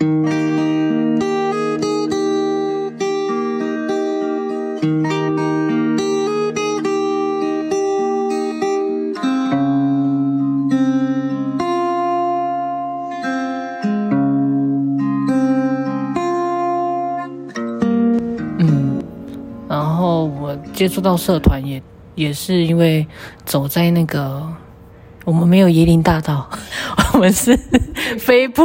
嗯，然后我接触到社团也也是因为走在那个我们没有椰林大道，我们是飞扑，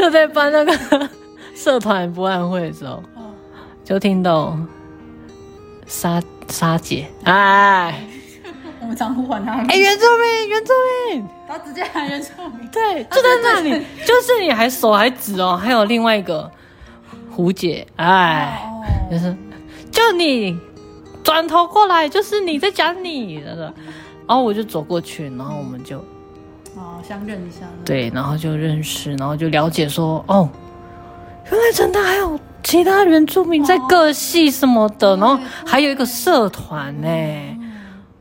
就在办那个 社团博览会的时候，就听到沙沙姐，哎，我们常呼唤他，哎，原住民，原住民，他直接喊原住民，对，就在那里，就是你还手还指哦，还有另外一个。胡姐，哎，哦、就是，就你转头过来，就是你在讲你，然后我就走过去，然后我们就，哦，相认一下，对，然后就认识，然后就了解说，哦，原来真的还有其他原住民在各系什么的，哦、然后还有一个社团呢，嗯、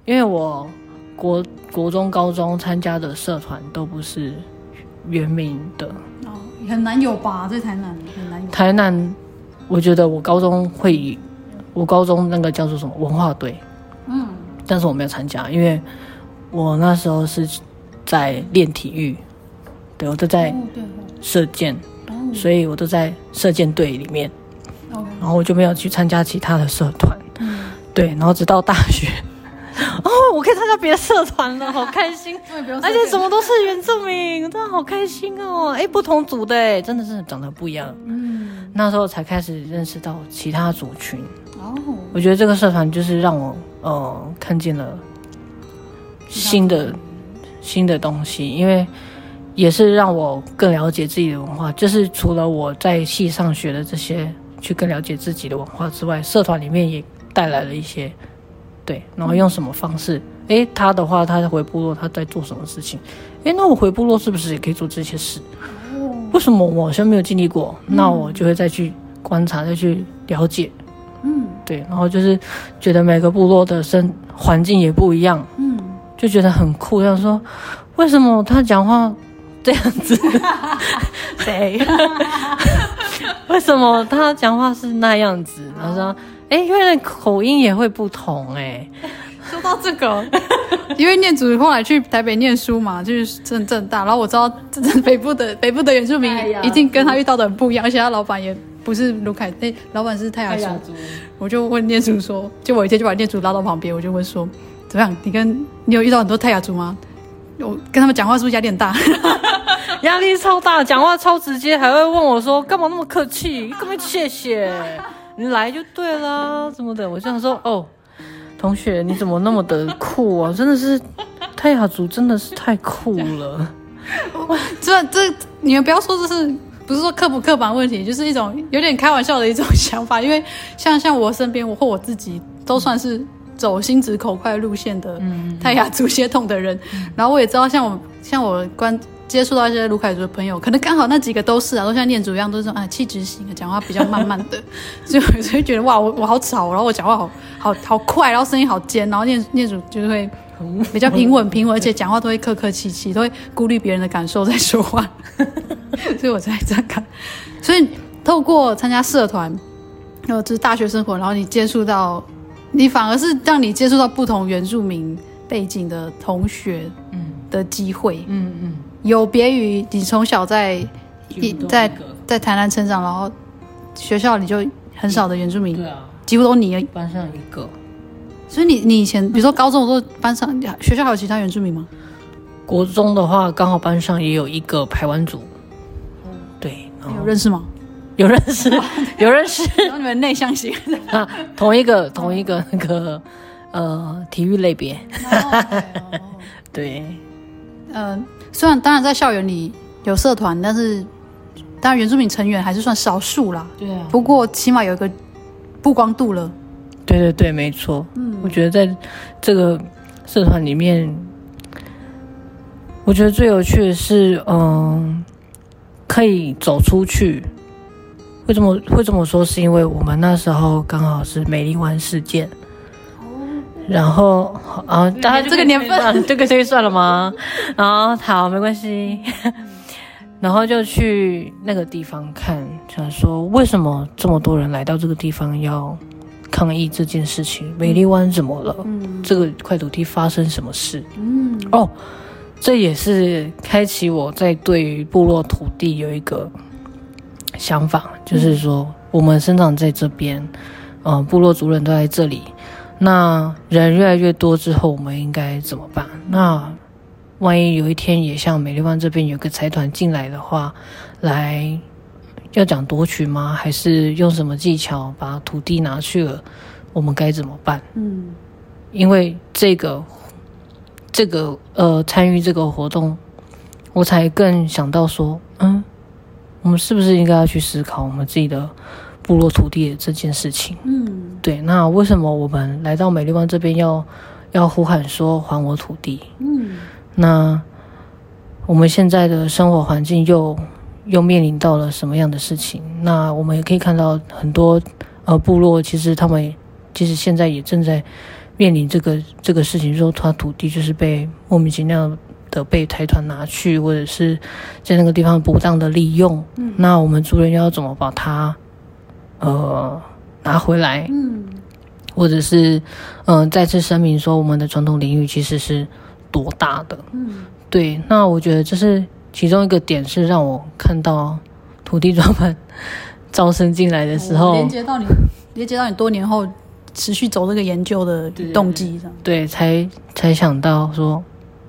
因为我国国中、高中参加的社团都不是原民的。哦很难有吧，在台南很难有。台南，我觉得我高中会，我高中那个叫做什么文化队，嗯，但是我没有参加，因为我那时候是在练体育，对，我都在射箭，所以我都在射箭队里面，哦、然后我就没有去参加其他的社团，嗯、对，然后直到大学。哦，我可以参加别的社团了，好开心！而且什么都是原住民，真的好开心哦！哎，不同组的，真的是长得不一样。嗯，那时候才开始认识到其他族群。哦，我觉得这个社团就是让我呃看见了新的新的东西，因为也是让我更了解自己的文化。就是除了我在系上学的这些，去更了解自己的文化之外，社团里面也带来了一些。对，然后用什么方式？诶，他的话，他在回部落，他在做什么事情？诶，那我回部落是不是也可以做这些事？为什么我好像没有经历过？那我就会再去观察，再去了解。嗯，对，然后就是觉得每个部落的生环境也不一样。嗯，就觉得很酷。想说，为什么他讲话这样子？谁？为什么他讲话是那样子？他说。哎，原来口音也会不同哎。说到这个，因为念祖后来去台北念书嘛，就是正正大，然后我知道这北部的北部的原住民一定跟他遇到的很不一样，而且他老板也不是卢凯，那，老板是泰雅族。我就问念祖说，就我一天就把念祖拉到旁边，我就问说，怎么样？你跟你有遇到很多泰雅族吗？我跟他们讲话是不是压力很大？压力超大，讲话超直接，还会问我说，干嘛那么客气？干嘛谢谢？你来就对了，什么的，我就想说，哦，同学，你怎么那么的酷啊？真的是泰雅族，真的是太酷了。哇，这这，你们不要说这是不是说刻不刻板问题，就是一种有点开玩笑的一种 想法。因为像像我身边，我或我自己都算是走心直口快路线的泰雅族血统的人，嗯、然后我也知道像我像我关。接触到一些卢凯族的朋友，可能刚好那几个都是啊，都像念祖一样，都是啊气质型的，讲话比较慢慢的，所以我就会觉得哇，我我好吵，然后我讲话好好好快，然后声音好尖，然后念念祖就是会比较平稳平稳，而且讲话都会客客气气，都会顾虑别人的感受在说话，所以我才这样看。所以透过参加社团，然后就是大学生活，然后你接触到，你反而是让你接触到不同原住民背景的同学，嗯的机会，嗯嗯。有别于你从小在一在在台南成长，然后学校里就很少的原住民，对啊，几乎都你班上一个。所以你你以前比如说高中的时候，班上学校还有其他原住民吗？国中的话，刚好班上也有一个排湾族。对，有认识吗？有认识，有认识。你们内向型 啊，同一个同一个那个呃体育类别。对，嗯。虽然当然在校园里有社团，但是当然原住民成员还是算少数啦。对啊。不过起码有一个曝光度了。对对对，没错。嗯。我觉得在这个社团里面，我觉得最有趣的是，嗯，可以走出去。为什么会这么说？是因为我们那时候刚好是美丽湾事件。然后啊，大家这个年份，这个可以算了吗？然 后，好，没关系。然后就去那个地方看，想说为什么这么多人来到这个地方要抗议这件事情？美丽湾怎么了？嗯，这个块土地发生什么事？嗯，哦，这也是开启我在对于部落土地有一个想法，就是说我们生长在这边，嗯、呃，部落族人都在这里，那人越来越多之后，我们应该怎么办？那万一有一天也像美丽湾这边有个财团进来的话，来要讲夺取吗？还是用什么技巧把土地拿去了？我们该怎么办？嗯，因为这个这个呃参与这个活动，我才更想到说，嗯，我们是不是应该要去思考我们自己的部落土地的这件事情？嗯，对。那为什么我们来到美丽湾这边要要呼喊说还我土地？嗯。那我们现在的生活环境又又面临到了什么样的事情？那我们也可以看到很多呃部落，其实他们其实现在也正在面临这个这个事情，说他土地就是被莫名其妙的被财团拿去，或者是在那个地方不当的利用。嗯，那我们族人要怎么把它呃拿回来？嗯，或者是嗯、呃、再次声明说，我们的传统领域其实是。多大的？嗯，对，那我觉得这是其中一个点，是让我看到土地专班 招生进来的时候，连接到你，连接到你多年后持续走这个研究的动机上，对，才才想到说，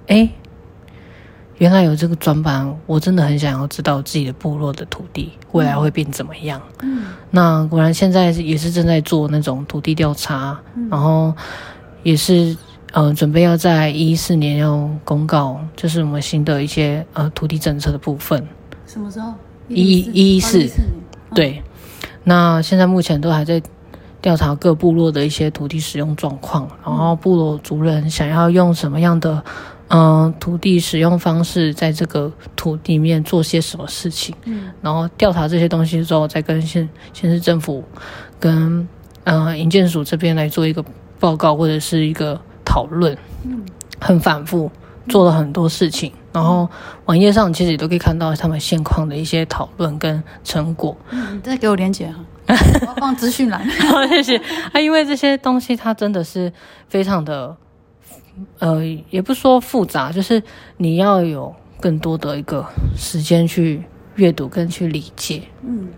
哎，原来有这个专班，我真的很想要知道自己的部落的土地未来会变怎么样。嗯，那果然现在也是正在做那种土地调查，嗯，然后也是。呃，准备要在一四年要公告，就是我们新的一些呃土地政策的部分。什么时候？一一一四。对。那现在目前都还在调查各部落的一些土地使用状况，然后部落族人想要用什么样的嗯、呃、土地使用方式，在这个土地里面做些什么事情。嗯。然后调查这些东西之后，再跟县县市政府跟呃营建署这边来做一个报告或者是一个。讨论，嗯，很反复，做了很多事情，嗯、然后网页上其实也都可以看到他们现况的一些讨论跟成果。嗯，你再给我连结哈，我要放资讯栏。好，谢谢。啊，因为这些东西它真的是非常的，呃，也不说复杂，就是你要有更多的一个时间去阅读跟去理解。嗯，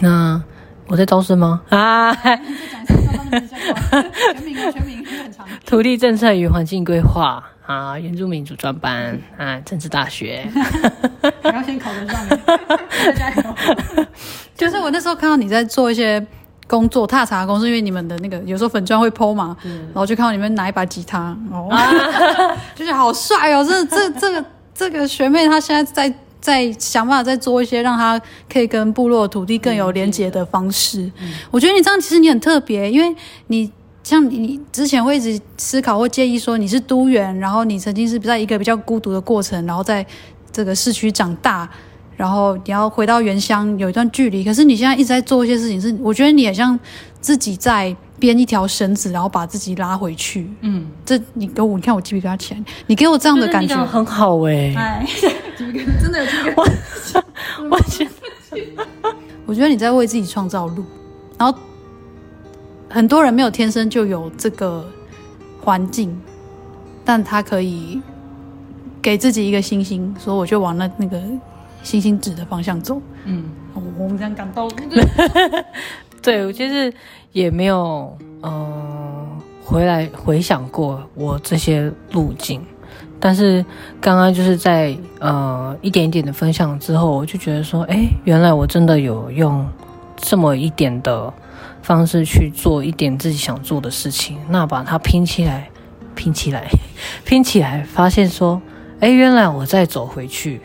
那。我在招生吗？啊！土地政策与环境规划啊，原住民主专班啊，政治大学。你要先考得上，加油！就是我那时候看到你在做一些工作，踏查工作，因为你们的那个有时候粉砖会 po 嘛，然后就看到你们拿一把吉他，哦，就是好帅哦！这这这个这个学妹她现在在。在想办法再做一些让她可以跟部落土地更有连结的方式。嗯，我觉得你这样其实你很特别，因为你像你之前会一直思考或介意说你是都员，然后你曾经是在一个比较孤独的过程，然后在这个市区长大，然后你要回到原乡有一段距离。可是你现在一直在做一些事情，是我觉得你也像自己在编一条绳子，然后把自己拉回去。嗯，这你给我，你看我鸡皮疙瘩起来，你给我这样的感觉很好哎、欸。真的有这个，我觉得，我觉得你在为自己创造路，然后很多人没有天生就有这个环境，但他可以给自己一个星星，说我就往那那个星星指的方向走。嗯，我们这样感到，对，我其实也没有嗯、呃、回来回想过我这些路径。但是刚刚就是在呃一点一点的分享之后，我就觉得说，哎，原来我真的有用这么一点的方式去做一点自己想做的事情，那把它拼起来，拼起来，拼起来，发现说，哎，原来我再走回去。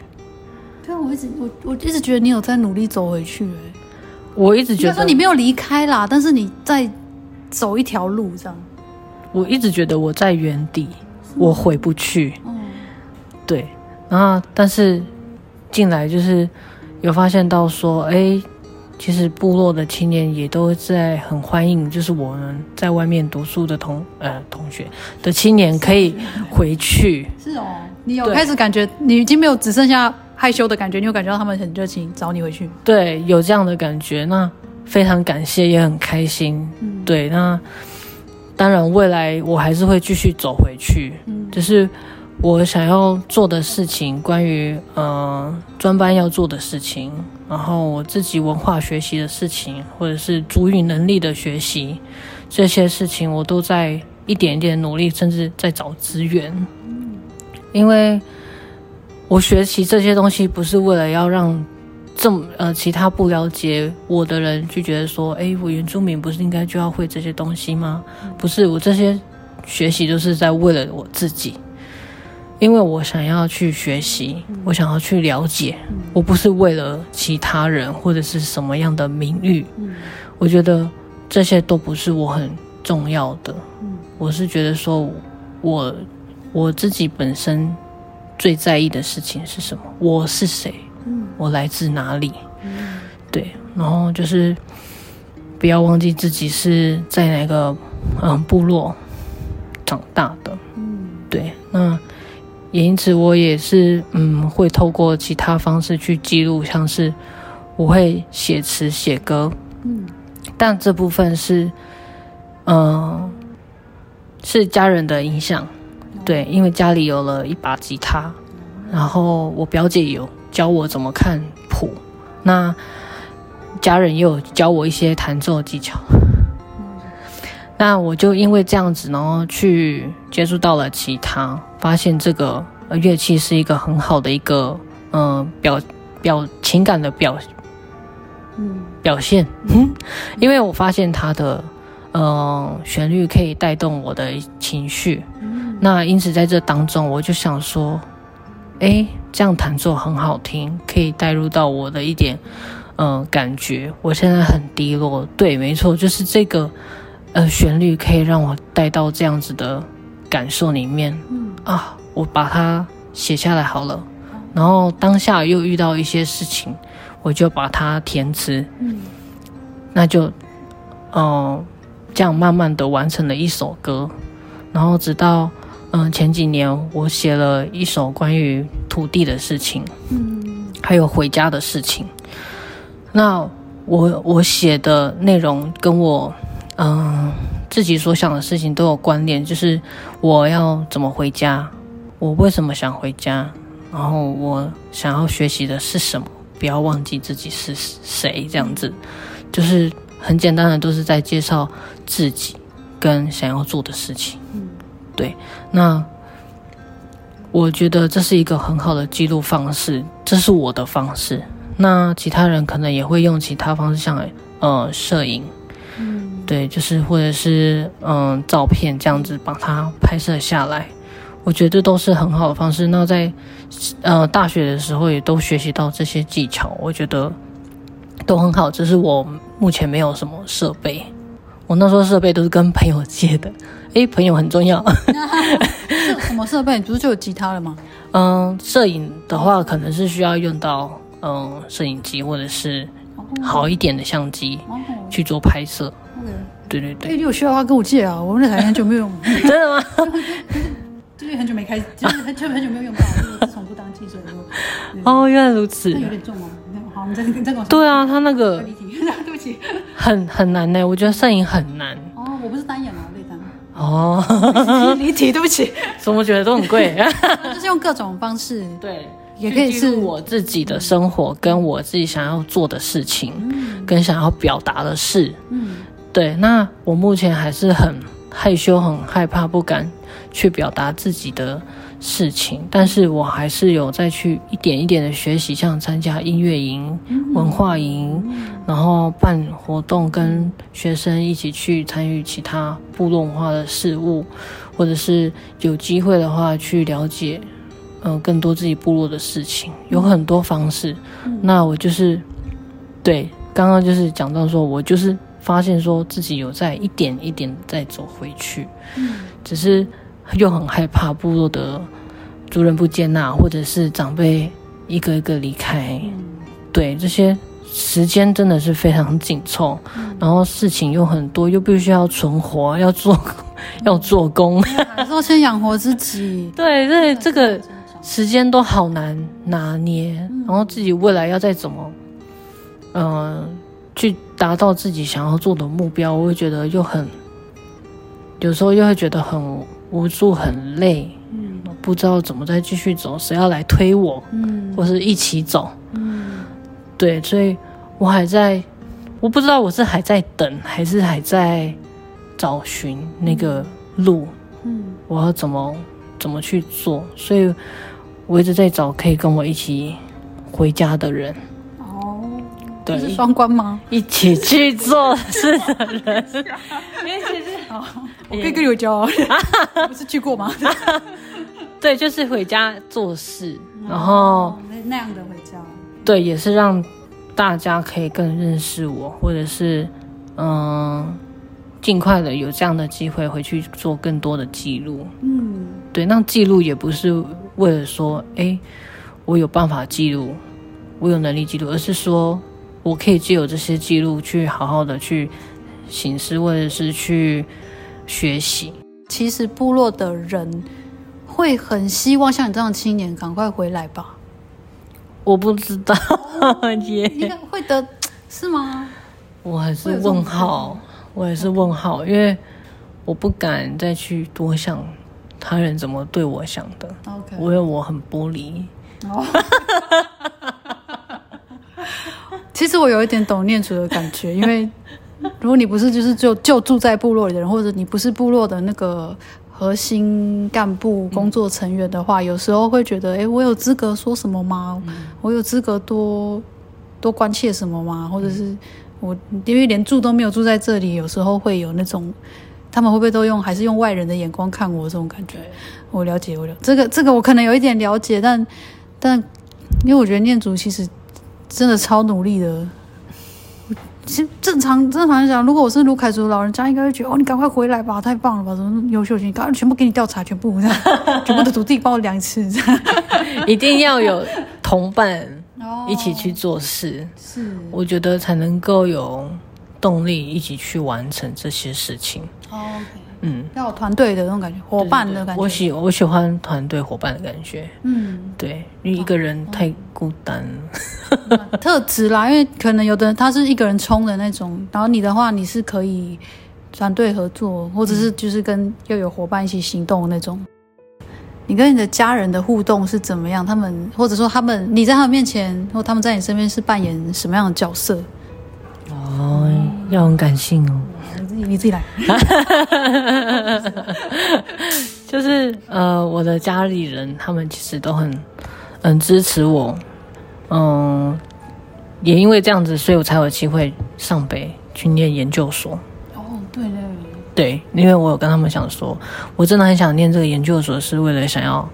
对啊，我一直我我一直觉得你有在努力走回去，哎，我一直觉得说你没有离开啦，但是你在走一条路这样。我一直觉得我在原地。我回不去，嗯，对，然后但是进来就是有发现到说，哎，其实部落的青年也都在很欢迎，就是我们在外面读书的同呃同学的青年可以回去。是哦，你有开始感觉你已经没有只剩下害羞的感觉，你有感觉到他们很热情找你回去？对，有这样的感觉，那非常感谢，也很开心。嗯，对，那当然未来我还是会继续走回去，嗯，就是我想要做的事情，关于呃专班要做的事情，然后我自己文化学习的事情，或者是主语能力的学习，这些事情我都在一点一点努力，甚至在找资源，嗯，因为。我学习这些东西不是为了要让这么呃其他不了解我的人就觉得说，哎，我原住民不是应该就要会这些东西吗？不是，我这些学习都是在为了我自己，因为我想要去学习，我想要去了解，我不是为了其他人或者是什么样的名誉，我觉得这些都不是我很重要的，我是觉得说我我自己本身。最在意的事情是什么？我是谁？嗯，我来自哪里？嗯，对，然后就是不要忘记自己是在哪个嗯部落长大的。嗯，对，那也因此我也是嗯会透过其他方式去记录，像是我会写词写歌，嗯，但这部分是嗯是家人的影响。对，因为家里有了一把吉他，然后我表姐有教我怎么看谱，那家人也有教我一些弹奏技巧，那我就因为这样子，然后去接触到了吉他，发现这个乐器是一个很好的一个嗯、呃、表表情感的表嗯。表现，嗯，因为我发现它的嗯、呃、旋律可以带动我的情绪。那因此，在这当中，我就想说，哎，这样弹奏很好听，可以带入到我的一点，嗯、呃，感觉。我现在很低落，对，没错，就是这个，呃，旋律可以让我带到这样子的感受里面。嗯啊，我把它写下来好了。然后当下又遇到一些事情，我就把它填词。嗯，那就，嗯、呃，这样慢慢的完成了一首歌，然后直到。嗯，前几年我写了一首关于土地的事情，嗯，还有回家的事情。那我我写的内容跟我嗯自己所想的事情都有关联，就是我要怎么回家，我为什么想回家，然后我想要学习的是什么，不要忘记自己是谁，这样子，就是很简单的，都是在介绍自己跟想要做的事情。对，那我觉得这是一个很好的记录方式，这是我的方式。那其他人可能也会用其他方式，像呃摄影，嗯，对，就是或者是嗯、呃、照片这样子把它拍摄下来。我觉得都是很好的方式。那在呃大学的时候也都学习到这些技巧，我觉得都很好。只是我目前没有什么设备，我那时候设备都是跟朋友借的。诶，朋友很重要。什么设备？你不是就有吉他了吗？嗯，摄影的话，可能是需要用到嗯摄影机或者是好一点的相机去做拍摄。对对对。诶，你有需要的话跟我借啊，我那台很久没有用。真的吗？就是很久没开，就是很久很久没有用到，就是自从不当记者以后。哦，原来如此。那有点重吗？好，我们再再讲。对啊，他那个对不起，很很难呢。我觉得摄影很难。哦，我不是单眼吗？哦，离题，对不起，怎么觉得都很贵？就是用各种方式，对，也可以是我自己的生活，跟我自己想要做的事情，嗯、跟想要表达的事。嗯，对。那我目前还是很害羞、很害怕、不敢去表达自己的事情，但是我还是有再去一点一点的学习，像参加音乐营、文化营，然后办活动，跟学生一起去参与其他部落文化的事物，或者是有机会的话去了解，嗯、呃，更多自己部落的事情，有很多方式。那我就是，对，刚刚就是讲到说，我就是发现说自己有在一点一点在走回去，只是。又很害怕部落的族人不接纳，或者是长辈一个一个离开，嗯、对，这些时间真的是非常紧凑，嗯、然后事情又很多，又必须要存活，要做 要做工，说先养活自己。对 对，这个时间都好难拿捏，然后自己未来要再怎么，嗯、呃，去达到自己想要做的目标，我会觉得又很，有时候又会觉得很无助、很累，嗯，不知道怎么再继续走，谁要来推我，嗯，或是一起走，嗯，对，所以我还在，我不知道我是还在等，还是还在找寻那个路，嗯，我要怎么怎么去做，所以。我一直在找可以跟我一起回家的人。哦，对，是双关吗？一起去做事的人，一起去哦，我可以跟你回家哦，不是去过吗？对，就是回家做事，然后那样的回家，对，也是让大家可以更认识我，或者是嗯，尽快的有这样的机会回去做更多的记录，嗯，对，那记录也不是。为了说，哎，我有办法记录，我有能力记录，而是说我可以借由这些记录去好好的去行事，或者是去学习。其实部落的人会很希望像你这样的青年赶快回来吧？我不知道，姐应该会的，是吗？我还是问号，我还是问号，因为我不敢再去多想。他人怎么对我想的.我有我很玻璃。Oh. 其实我有一点懂念祖的感觉，因为如果你不是就是就就住在部落里的人，或者你不是部落的那个核心干部工作成员的话，嗯、有时候会觉得，哎，我有资格说什么吗？嗯、我有资格多多关切什么吗？或者是我因为连住都没有住在这里，有时候会有那种。他们会不会都用还是用外人的眼光看我这种感觉？我了解，我了这个这个我可能有一点了解，但但因为我觉得念祖其实真的超努力的。其实正常正常来讲，如果我是卢凯族老人家，应该会觉得哦，你赶快回来吧，太棒了吧，怎么优秀你，赶快全部给你调查，全部 全部的土地帮我量一次，这样一定要有同伴一起去做事，哦、是我觉得才能够有。动力一起去完成这些事情。Oh, okay. 嗯，要有团队的那种感觉，伙伴的感觉。我喜我喜欢团队伙伴的感觉。嗯，对，因为一个人太孤单。嗯、特质啦，因为可能有的人他是一个人冲的那种，然后你的话，你是可以团队合作，或者是就是跟又有伙伴一起行动的那种。你跟你的家人的互动是怎么样？他们或者说他们你在他们面前，或他们在你身边是扮演什么样的角色？哦，要很感性哦。你自己你自己来。就是呃，我的家里人他们其实都很很支持我，嗯，也因为这样子，所以我才有机会上北去念研究所。哦，对对对，因为我有跟他们想说，我真的很想念这个研究所，是为了想要，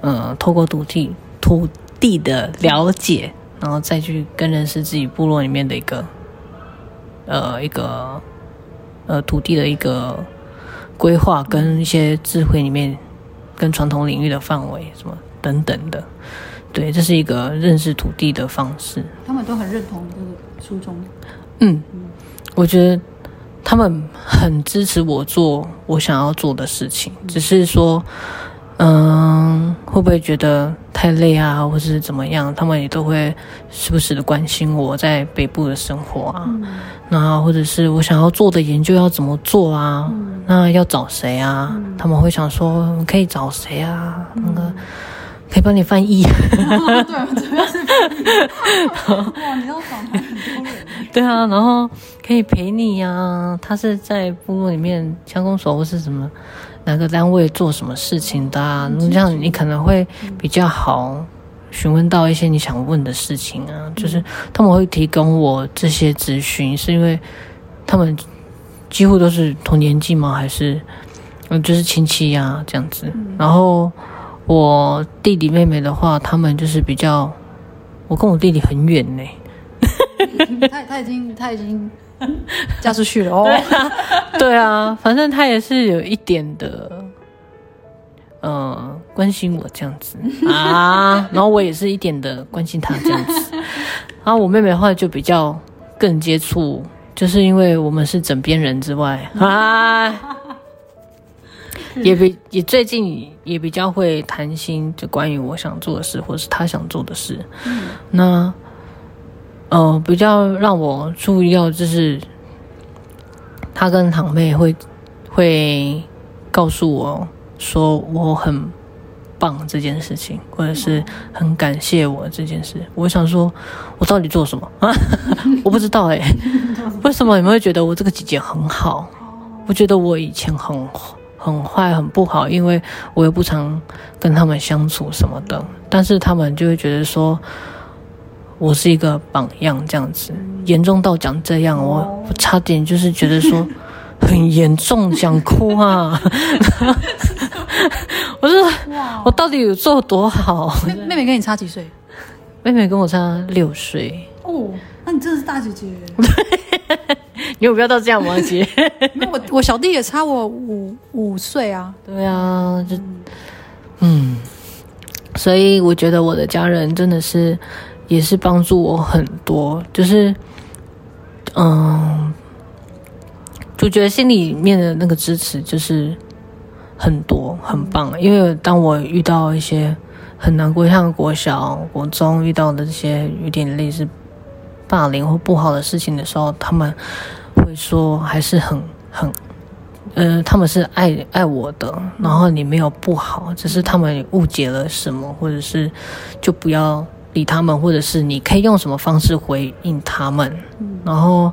呃，透过土地土地的了解，然后再去更认识自己部落里面的一个。呃，一个呃土地的一个规划，跟一些智慧里面，跟传统领域的范围什么等等的，对，这是一个认识土地的方式。他们都很认同这个初衷。嗯，嗯，我觉得他们很支持我做我想要做的事情，只是说，嗯，会不会觉得太累啊，或是怎么样？他们也都会时不时的关心我在北部的生活啊。嗯那或者是我想要做的研究要怎么做啊？嗯、那要找谁啊？嗯、他们会想说可以找谁啊？嗯、那个可以帮你翻译。哦、对，主要是翻译。哇，你要访谈很多人。对啊，然后可以陪你呀、啊。他是在部落里面乡公所或是什么哪个单位做什么事情的、这样你可能会比较好。询问到一些你想问的事情啊，就是他们会提供我这些资讯，是因为他们几乎都是同年纪吗？还是嗯，就是亲戚呀、啊、这样子。然后我弟弟妹妹的话，他们就是比较，我跟我弟弟很远呢。他他已经他已经嫁出去了哦。对啊，反正他也是有一点的。嗯，关心我这样子。啊，然后我也是一点的关心他这样子，然后我妹妹的话就比较更接触，就是因为我们是枕边人之外。啊，也比也最近也比较会谈心，就关于我想做的事，或是他想做的事。嗯，那呃，比较让我注意到就是，他跟堂妹会会告诉我说我很棒这件事情，或者是很感谢我这件事。我想说，我到底做什么啊？我不知道哎、欸，为什么你们会觉得我这个姐姐很好？我觉得我以前很很坏很不好，因为我也不常跟他们相处什么的。但是他们就会觉得说，我是一个榜样这样子，严重到讲这样，我我差点就是觉得说 很严重，想哭啊！我说我到底有做多好？妹妹妹跟你差几岁？妹妹跟我差六岁。哦，那你真的是大姐姐。你有必要到这样吗，姐？我我小弟也差我五五岁啊。对啊，就嗯，所以我觉得我的家人真的是也是帮助我很多，就是嗯，就觉得心里面的那个支持就是很多很棒。因为当我遇到一些很难过，像国小、国中遇到的这些有点类似霸凌或不好的事情的时候，他们。会说还是很很，呃，他们是爱爱我的，然后你没有不好，只是他们误解了什么，或者是就不要理他们，或者是你可以用什么方式回应他们。然后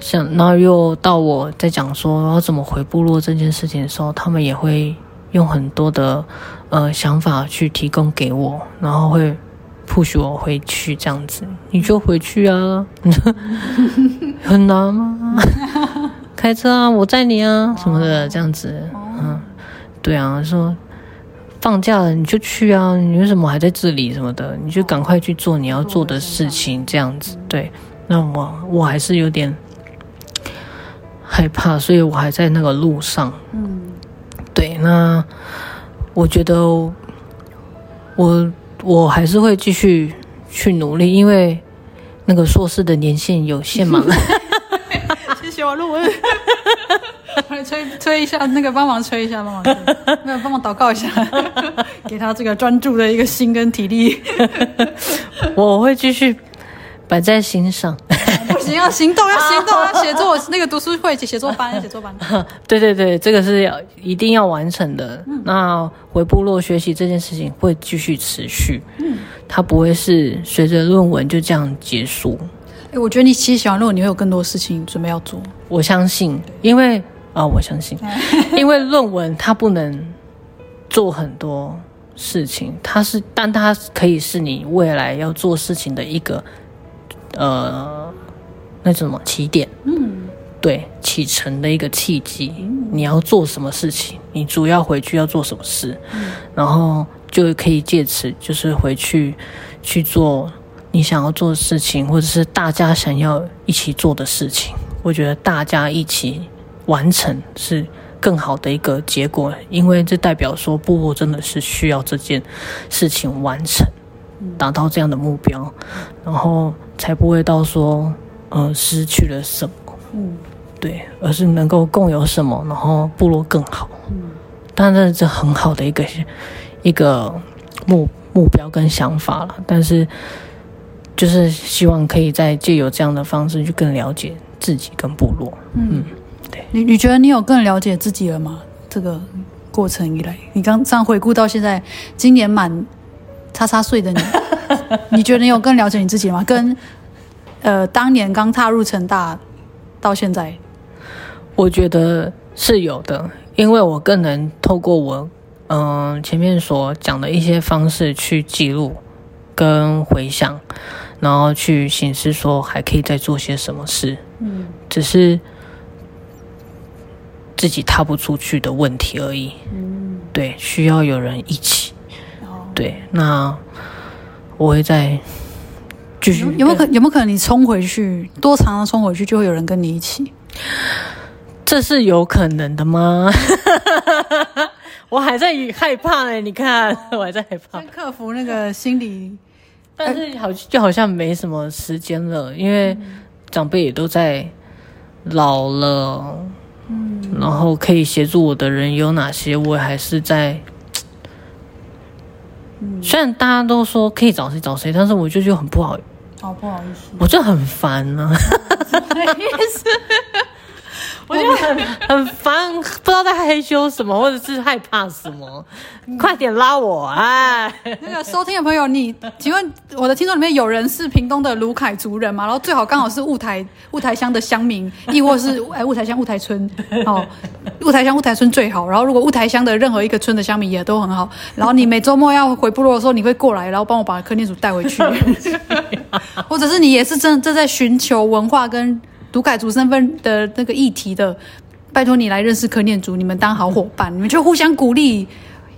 像，然后又到我在讲说要怎么回部落这件事情的时候，他们也会用很多的呃想法去提供给我，然后会。不许我回去这样子，你就回去啊，很难吗？开车啊，我载你啊，什么的这样子，嗯，对啊，说放假了你就去啊，你为什么还在这里什么的？你就赶快去做你要做的事情，这样子，对。那我我还是有点害怕，所以我还在那个路上。嗯，对，那我觉得我。我还是会继续去努力，因为那个硕士的年限有限嘛。谢谢我论文，来 催催一下，那个帮忙吹一下，帮忙催，那个帮忙祷告一下，给他这个专注的一个心跟体力。我会继续摆在心上。不行，要行动，要行动，要写作。那个读书会写作班，写作班。对对对，这个是要一定要完成的。嗯、那回部落学习这件事情会继续持续，嗯，它不会是随着论文就这样结束。哎，我觉得你其实写完论文，你会有更多事情准备要做。我相信，因为啊、哦，我相信，因为论文它不能做很多事情，它是，但它可以是你未来要做事情的一个，呃。那什么起点？嗯，对，启程的一个契机。你要做什么事情？你主要回去要做什么事？嗯，然后就可以借此就是回去去做你想要做的事情，或者是大家想要一起做的事情。我觉得大家一起完成是更好的一个结果，因为这代表说部落真的是需要这件事情完成，达到这样的目标，然后才不会到说。呃，失去了什么？嗯，对，而是能够共有什么，然后部落更好。嗯，当然这是很好的一个一个目目标跟想法了。但是，就是希望可以再借由这样的方式去更了解自己跟部落。嗯，嗯对。你你觉得你有更了解自己了吗？这个过程以来，你刚这样回顾到现在，今年满叉叉岁的你，你觉得你有更了解你自己吗？跟呃，当年刚踏入成大到现在，我觉得是有的，因为我更能透过我嗯、呃、前面所讲的一些方式去记录跟回想，然后去显示说还可以再做些什么事。嗯，只是自己踏不出去的问题而已。嗯，对，需要有人一起。哦，对，那我会在。有有没有可有没有可能你冲回去多长的冲回去就会有人跟你一起？这是有可能的吗？我还在害怕呢。你看 我还在害怕。先克服那个心理，但是好就好像没什么时间了，因为长辈也都在老了，嗯，然后可以协助我的人有哪些，我还是在。嗯，虽然大家都说可以找谁找谁，但是我就觉得很不好，好不好意思，我就很烦呢、啊。什么意思？我就很 很烦，不知道在害羞什么，或者是害怕什么。你快点拉我！哎，那个收听的朋友，你请问我的听众里面有人是屏东的鲁凯族人吗？然后最好刚好是雾台雾台乡的乡民，亦或是哎雾台乡雾台村哦，雾台乡雾台村最好。然后如果雾台乡的任何一个村的乡民也都很好。然后你每周末要回部落的时候，你会过来，然后帮我把柯念祖带回去，或者是你也是正正在寻求文化跟。鲁凯族身份的那个议题的，拜托你来认识柯念族，你们当好伙伴，你们就互相鼓励，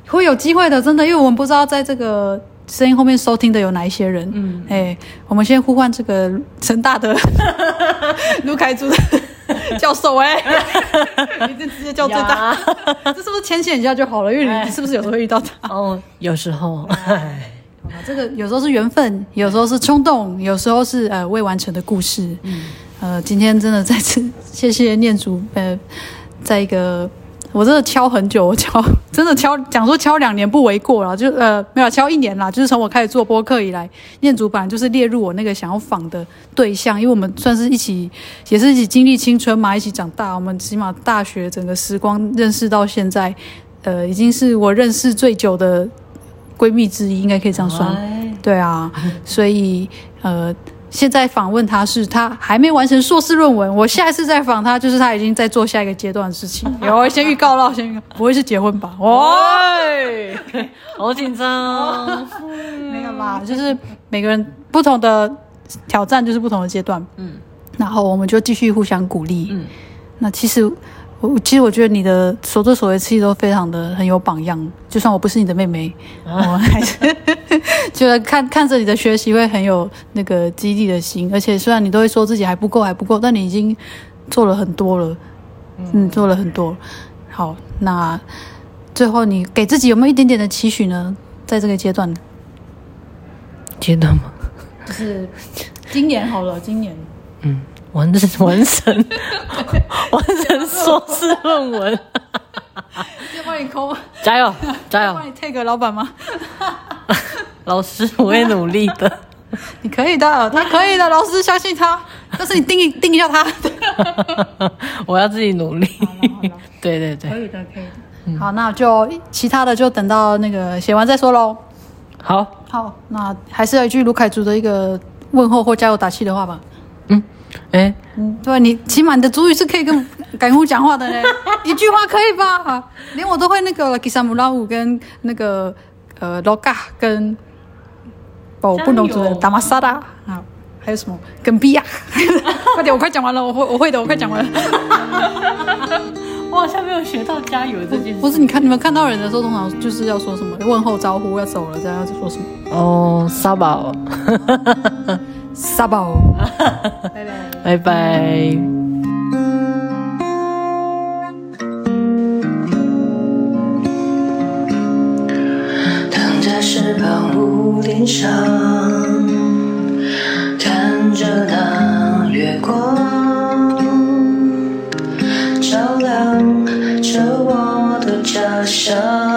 会有机会的，真的，因为我们不知道在这个声音后面收听的有哪一些人。嗯，哎、欸，我们先呼唤这个成大的 卢凯族的教授、欸，哎，你这直接叫最大，这是不是牵线一下就好了？因为你是不是有时候会遇到他？哦，有时候，哎。这个有时候是缘分，有时候是冲动，有时候是呃未完成的故事。嗯，呃，今天真的再次 谢谢念祖，呃，在一个我真的敲很久，我敲真的敲讲说敲两年不为过了，就呃没有敲一年啦，就是从我开始做播客以来，念祖本来就是列入我那个想要访的对象，因为我们算是一起，也是一起经历青春嘛，一起长大，我们起码大学整个时光认识到现在，呃，已经是我认识最久的。闺蜜之一应该可以这样算，对啊，所以呃，现在访问他是他还没完成硕士论文，我下一次再访他就是他已经在做下一个阶段的事情。有，先预告了，先预告，不会是结婚吧？喂，好紧张，没有吧？就是每个人不同的挑战，就是不同的阶段，嗯，然后我们就继续互相鼓励，嗯，那其实。我其实我觉得你的所作所为，其实都非常的很有榜样。就算我不是你的妹妹，啊、我还是觉得看看着你的学习会很有那个激励的心。而且虽然你都会说自己还不够还不够，但你已经做了很多了，嗯，做了很多。好，那最后你给自己有没有一点点的期许呢？在这个阶段，阶段吗？就是今年好了，今年，嗯。完成完成 完成硕士论文，要帮你抠，加油加油！帮你 take 老板吗？老师，我会努力的。你可以的，他可以的，老师相信他。但是你定一定一下他。我要自己努力。对对对，可以的可以的。嗯、好，那就其他的就等到那个写完再说喽。好，好，那还是要一句卢凯族的一个问候或加油打气的话吧。嗯。哎，欸、嗯，对，你起码你的主语是可以跟 感悟讲话的嘞，一句话可以吧？连我都会那个吉萨姆拉舞跟那个呃罗嘎跟哦布农族的达玛萨达啊，还有什么跟比亚？快点，我快讲完了，我会我会的，我快讲完了。我好像没有学到加油这件事。不是，你看你们看到人的时候，通常就是要说什么问候招呼，要走了，这样要说什么？哦，沙宝。沙宝，拜拜，拜拜。躺在石板屋顶上，看着那月光，照亮着我的家乡。